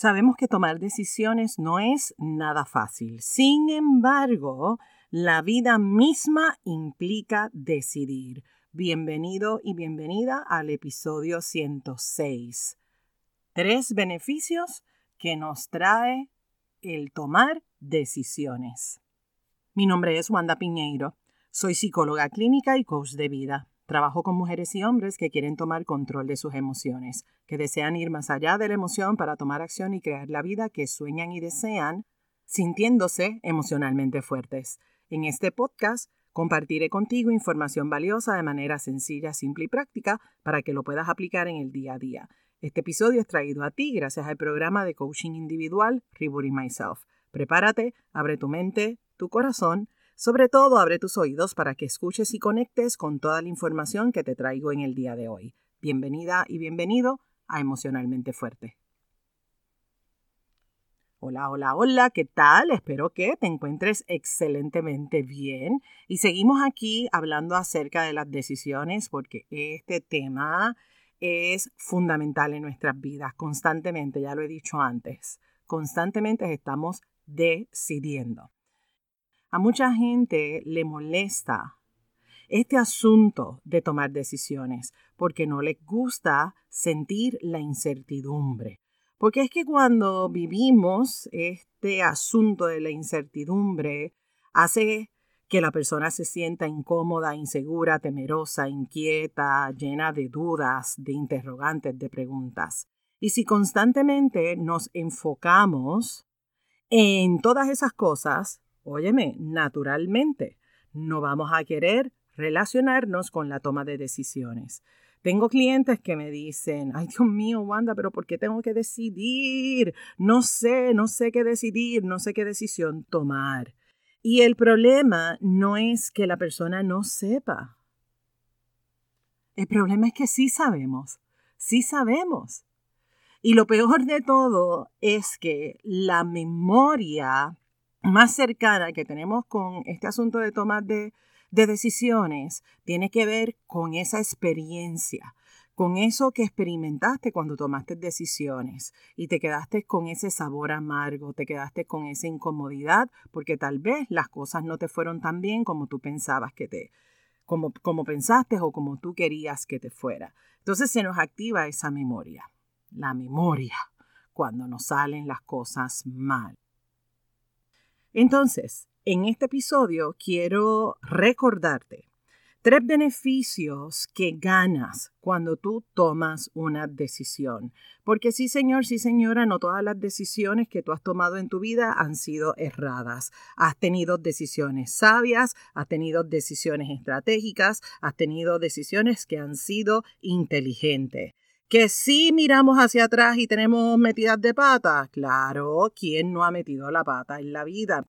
Sabemos que tomar decisiones no es nada fácil. Sin embargo, la vida misma implica decidir. Bienvenido y bienvenida al episodio 106. Tres beneficios que nos trae el tomar decisiones. Mi nombre es Wanda Piñeiro. Soy psicóloga clínica y coach de vida. Trabajo con mujeres y hombres que quieren tomar control de sus emociones, que desean ir más allá de la emoción para tomar acción y crear la vida que sueñan y desean, sintiéndose emocionalmente fuertes. En este podcast compartiré contigo información valiosa de manera sencilla, simple y práctica para que lo puedas aplicar en el día a día. Este episodio es traído a ti gracias al programa de coaching individual Rebooting Myself. Prepárate, abre tu mente, tu corazón sobre todo, abre tus oídos para que escuches y conectes con toda la información que te traigo en el día de hoy. Bienvenida y bienvenido a Emocionalmente Fuerte. Hola, hola, hola, ¿qué tal? Espero que te encuentres excelentemente bien. Y seguimos aquí hablando acerca de las decisiones porque este tema es fundamental en nuestras vidas. Constantemente, ya lo he dicho antes, constantemente estamos decidiendo. A mucha gente le molesta este asunto de tomar decisiones porque no les gusta sentir la incertidumbre. Porque es que cuando vivimos este asunto de la incertidumbre hace que la persona se sienta incómoda, insegura, temerosa, inquieta, llena de dudas, de interrogantes, de preguntas. Y si constantemente nos enfocamos en todas esas cosas, Óyeme, naturalmente, no vamos a querer relacionarnos con la toma de decisiones. Tengo clientes que me dicen, ay Dios mío, Wanda, pero ¿por qué tengo que decidir? No sé, no sé qué decidir, no sé qué decisión tomar. Y el problema no es que la persona no sepa. El problema es que sí sabemos, sí sabemos. Y lo peor de todo es que la memoria más cercana que tenemos con este asunto de tomar de, decisiones tiene que ver con esa experiencia, con eso que experimentaste cuando tomaste decisiones y te quedaste con ese sabor amargo, te quedaste con esa incomodidad porque tal vez las cosas no te fueron tan bien como tú pensabas que te, como, como pensaste o como tú querías que te fuera. Entonces se nos activa esa memoria, la memoria, cuando nos salen las cosas mal. Entonces, en este episodio quiero recordarte tres beneficios que ganas cuando tú tomas una decisión. Porque sí, señor, sí, señora, no todas las decisiones que tú has tomado en tu vida han sido erradas. Has tenido decisiones sabias, has tenido decisiones estratégicas, has tenido decisiones que han sido inteligentes. Que sí miramos hacia atrás y tenemos metidas de pata. Claro, ¿quién no ha metido la pata en la vida?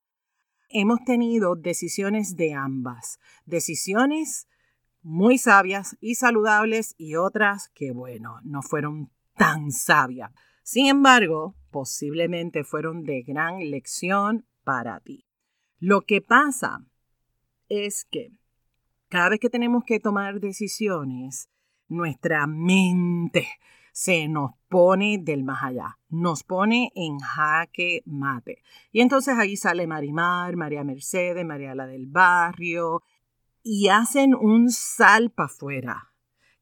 Hemos tenido decisiones de ambas. Decisiones muy sabias y saludables y otras que, bueno, no fueron tan sabias. Sin embargo, posiblemente fueron de gran lección para ti. Lo que pasa es que cada vez que tenemos que tomar decisiones, nuestra mente se nos pone del más allá, nos pone en jaque mate. Y entonces ahí sale Marimar, María Mercedes, María la del Barrio, y hacen un salpa afuera,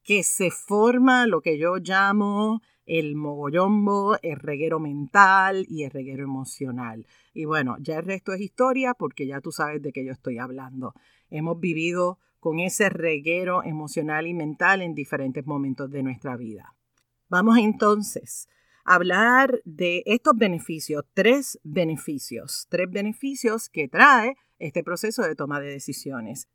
que se forma lo que yo llamo el mogollombo, el reguero mental y el reguero emocional. Y bueno, ya el resto es historia porque ya tú sabes de qué yo estoy hablando. Hemos vivido con ese reguero emocional y mental en diferentes momentos de nuestra vida. Vamos entonces a hablar de estos beneficios, tres beneficios, tres beneficios que trae este proceso de toma de decisiones.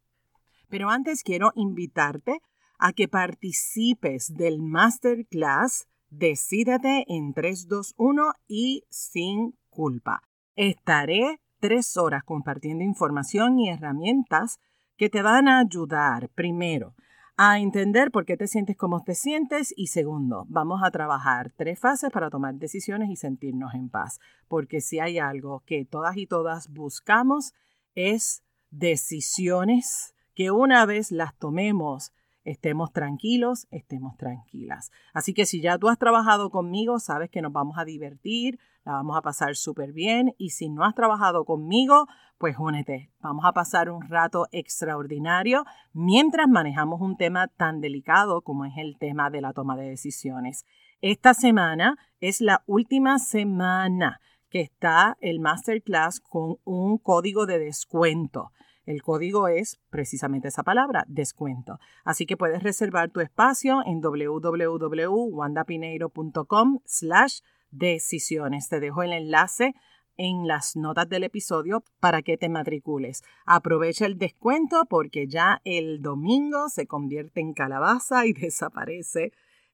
Pero antes quiero invitarte a que participes del masterclass Decídete en 321 y sin culpa. Estaré tres horas compartiendo información y herramientas que te van a ayudar, primero, a entender por qué te sientes como te sientes y segundo, vamos a trabajar tres fases para tomar decisiones y sentirnos en paz, porque si hay algo que todas y todas buscamos es decisiones que una vez las tomemos estemos tranquilos, estemos tranquilas. Así que si ya tú has trabajado conmigo, sabes que nos vamos a divertir, la vamos a pasar súper bien y si no has trabajado conmigo, pues únete. Vamos a pasar un rato extraordinario mientras manejamos un tema tan delicado como es el tema de la toma de decisiones. Esta semana es la última semana que está el masterclass con un código de descuento. El código es precisamente esa palabra, descuento. Así que puedes reservar tu espacio en www.wandapineiro.com slash decisiones. Te dejo el enlace en las notas del episodio para que te matricules. Aprovecha el descuento porque ya el domingo se convierte en calabaza y desaparece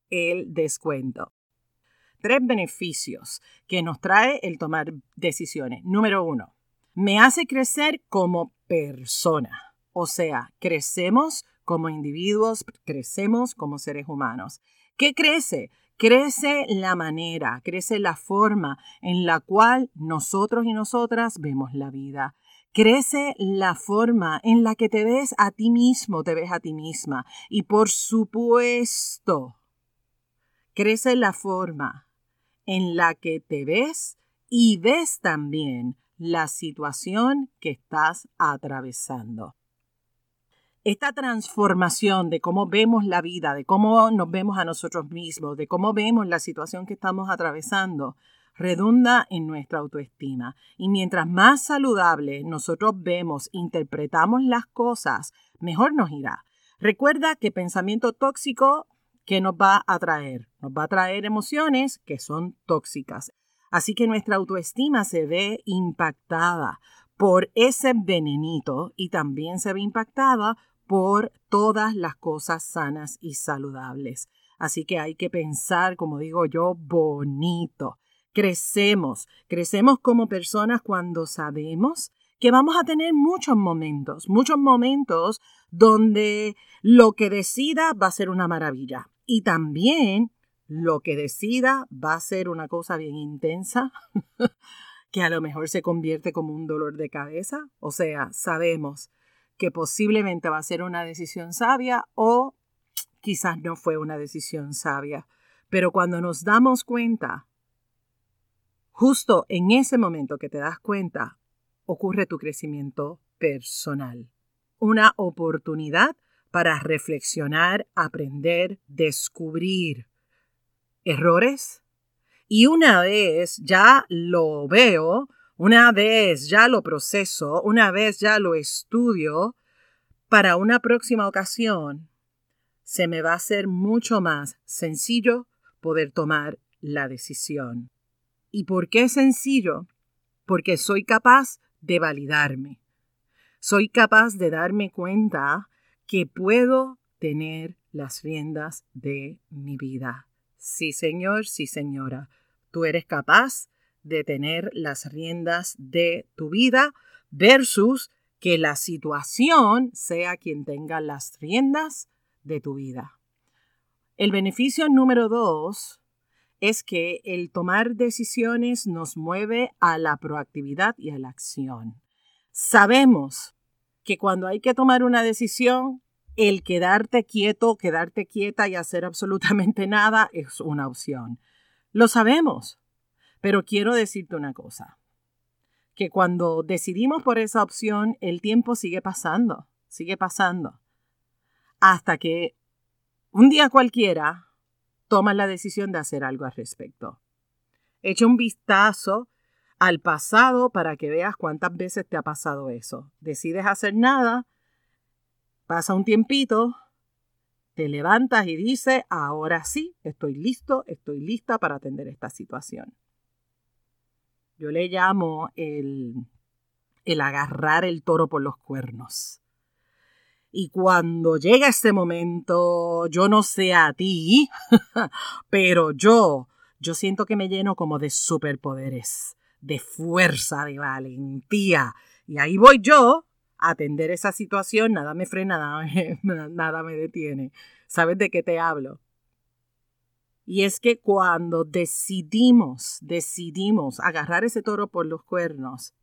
el descuento. Tres beneficios que nos trae el tomar decisiones. Número uno, me hace crecer como persona. O sea, crecemos como individuos, crecemos como seres humanos. ¿Qué crece? Crece la manera, crece la forma en la cual nosotros y nosotras vemos la vida. Crece la forma en la que te ves a ti mismo, te ves a ti misma. Y por supuesto, crece la forma en la que te ves y ves también la situación que estás atravesando. Esta transformación de cómo vemos la vida, de cómo nos vemos a nosotros mismos, de cómo vemos la situación que estamos atravesando, redunda en nuestra autoestima. Y mientras más saludable nosotros vemos, interpretamos las cosas, mejor nos irá. Recuerda que pensamiento tóxico, ¿qué nos va a traer? Nos va a traer emociones que son tóxicas. Así que nuestra autoestima se ve impactada por ese venenito y también se ve impactada por todas las cosas sanas y saludables. Así que hay que pensar, como digo yo, bonito. Crecemos, crecemos como personas cuando sabemos que vamos a tener muchos momentos, muchos momentos donde lo que decida va a ser una maravilla. Y también lo que decida va a ser una cosa bien intensa, que a lo mejor se convierte como un dolor de cabeza. O sea, sabemos que posiblemente va a ser una decisión sabia o quizás no fue una decisión sabia. Pero cuando nos damos cuenta, justo en ese momento que te das cuenta, ocurre tu crecimiento personal. Una oportunidad para reflexionar, aprender, descubrir errores y una vez ya lo veo, una vez ya lo proceso, una vez ya lo estudio, para una próxima ocasión se me va a hacer mucho más sencillo poder tomar la decisión. ¿Y por qué sencillo? Porque soy capaz de validarme. Soy capaz de darme cuenta que puedo tener las riendas de mi vida. Sí, señor, sí, señora. Tú eres capaz de tener las riendas de tu vida versus que la situación sea quien tenga las riendas de tu vida. El beneficio número dos es que el tomar decisiones nos mueve a la proactividad y a la acción. Sabemos que cuando hay que tomar una decisión, el quedarte quieto, quedarte quieta y hacer absolutamente nada es una opción. Lo sabemos, pero quiero decirte una cosa, que cuando decidimos por esa opción, el tiempo sigue pasando, sigue pasando, hasta que un día cualquiera tomas la decisión de hacer algo al respecto. Echa un vistazo al pasado para que veas cuántas veces te ha pasado eso. Decides hacer nada Pasa un tiempito, te levantas y dices, ahora sí, estoy listo, estoy lista para atender esta situación. Yo le llamo el, el agarrar el toro por los cuernos. Y cuando llega ese momento, yo no sé a ti, pero yo, yo siento que me lleno como de superpoderes, de fuerza, de valentía. Y ahí voy yo, atender esa situación, nada me frena, nada me, nada me detiene. ¿Sabes de qué te hablo? Y es que cuando decidimos, decidimos agarrar ese toro por los cuernos,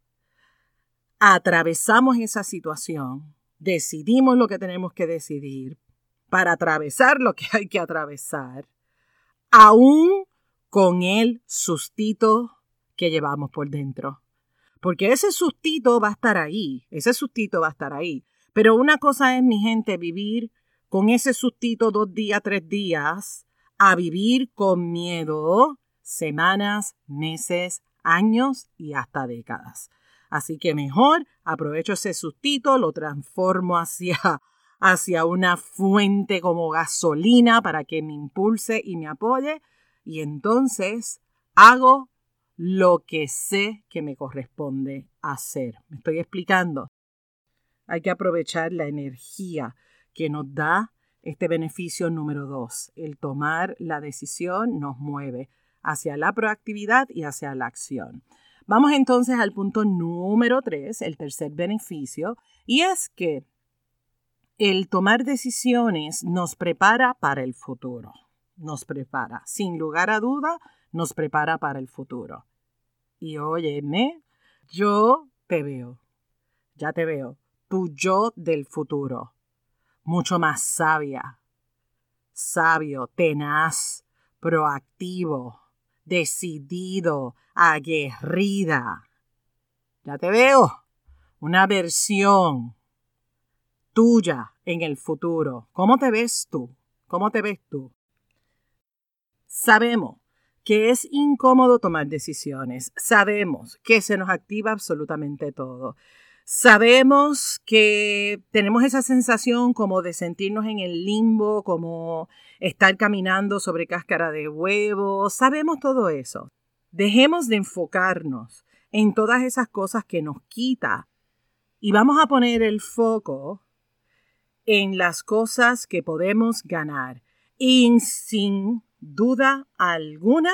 atravesamos esa situación, decidimos lo que tenemos que decidir, para atravesar lo que hay que atravesar, aún con el sustito que llevamos por dentro. Porque ese sustito va a estar ahí, ese sustito va a estar ahí. Pero una cosa es, mi gente, vivir con ese sustito dos días, tres días, a vivir con miedo semanas, meses, años y hasta décadas. Así que mejor aprovecho ese sustito, lo transformo hacia, hacia una fuente como gasolina para que me impulse y me apoye y entonces hago lo que sé que me corresponde hacer. ¿Me estoy explicando? Hay que aprovechar la energía que nos da este beneficio número dos. El tomar la decisión nos mueve hacia la proactividad y hacia la acción. Vamos entonces al punto número tres, el tercer beneficio, y es que el tomar decisiones nos prepara para el futuro. Nos prepara, sin lugar a duda, nos prepara para el futuro. Y óyeme, yo te veo, ya te veo, tu yo del futuro, mucho más sabia, sabio, tenaz, proactivo, decidido, aguerrida. Ya te veo, una versión tuya en el futuro. ¿Cómo te ves tú? ¿Cómo te ves tú? Sabemos que es incómodo tomar decisiones. Sabemos que se nos activa absolutamente todo. Sabemos que tenemos esa sensación como de sentirnos en el limbo, como estar caminando sobre cáscara de huevo. Sabemos todo eso. Dejemos de enfocarnos en todas esas cosas que nos quita y vamos a poner el foco en las cosas que podemos ganar. Y sin duda alguna,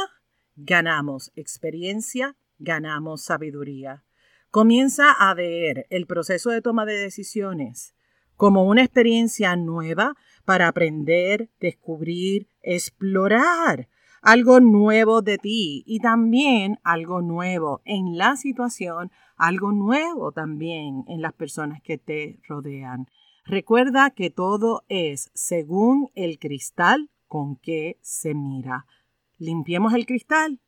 ganamos experiencia, ganamos sabiduría. Comienza a ver el proceso de toma de decisiones como una experiencia nueva para aprender, descubrir, explorar algo nuevo de ti y también algo nuevo en la situación, algo nuevo también en las personas que te rodean. Recuerda que todo es según el cristal con que se mira. Limpiemos el cristal,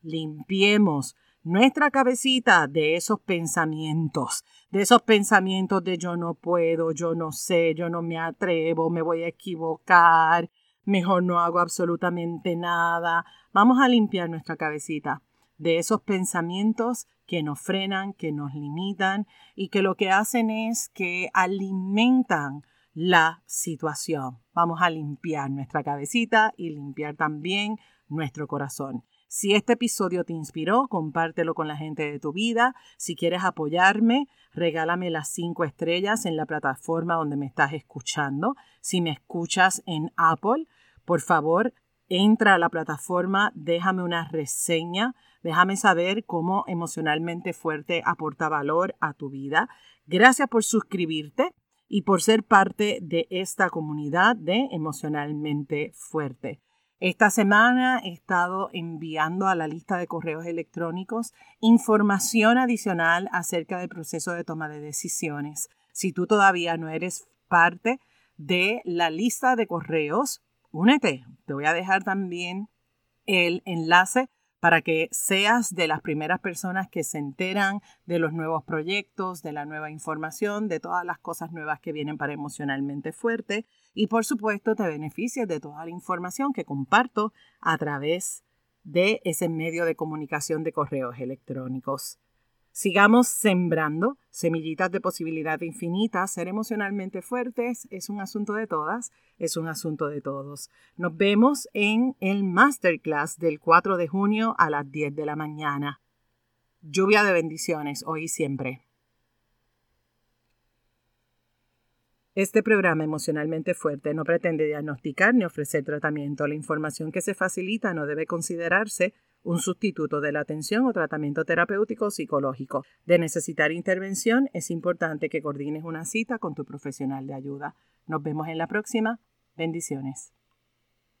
limpiemos nuestra cabecita de esos pensamientos, de esos pensamientos de yo no puedo, yo no sé, yo no me atrevo, me voy a equivocar, mejor no hago absolutamente nada. Vamos a limpiar nuestra cabecita de esos pensamientos que nos frenan, que nos limitan y que lo que hacen es que alimentan la situación. Vamos a limpiar nuestra cabecita y limpiar también nuestro corazón. Si este episodio te inspiró, compártelo con la gente de tu vida. Si quieres apoyarme, regálame las cinco estrellas en la plataforma donde me estás escuchando. Si me escuchas en Apple, por favor, entra a la plataforma, déjame una reseña, déjame saber cómo emocionalmente fuerte aporta valor a tu vida. Gracias por suscribirte y por ser parte de esta comunidad de emocionalmente fuerte. Esta semana he estado enviando a la lista de correos electrónicos información adicional acerca del proceso de toma de decisiones. Si tú todavía no eres parte de la lista de correos, únete. Te voy a dejar también el enlace para que seas de las primeras personas que se enteran de los nuevos proyectos, de la nueva información, de todas las cosas nuevas que vienen para emocionalmente fuerte y por supuesto te beneficies de toda la información que comparto a través de ese medio de comunicación de correos electrónicos. Sigamos sembrando semillitas de posibilidad infinita. Ser emocionalmente fuertes es un asunto de todas, es un asunto de todos. Nos vemos en el masterclass del 4 de junio a las 10 de la mañana. Lluvia de bendiciones hoy y siempre. Este programa emocionalmente fuerte no pretende diagnosticar ni ofrecer tratamiento. La información que se facilita no debe considerarse un sustituto de la atención o tratamiento terapéutico psicológico. De necesitar intervención, es importante que coordines una cita con tu profesional de ayuda. Nos vemos en la próxima. Bendiciones.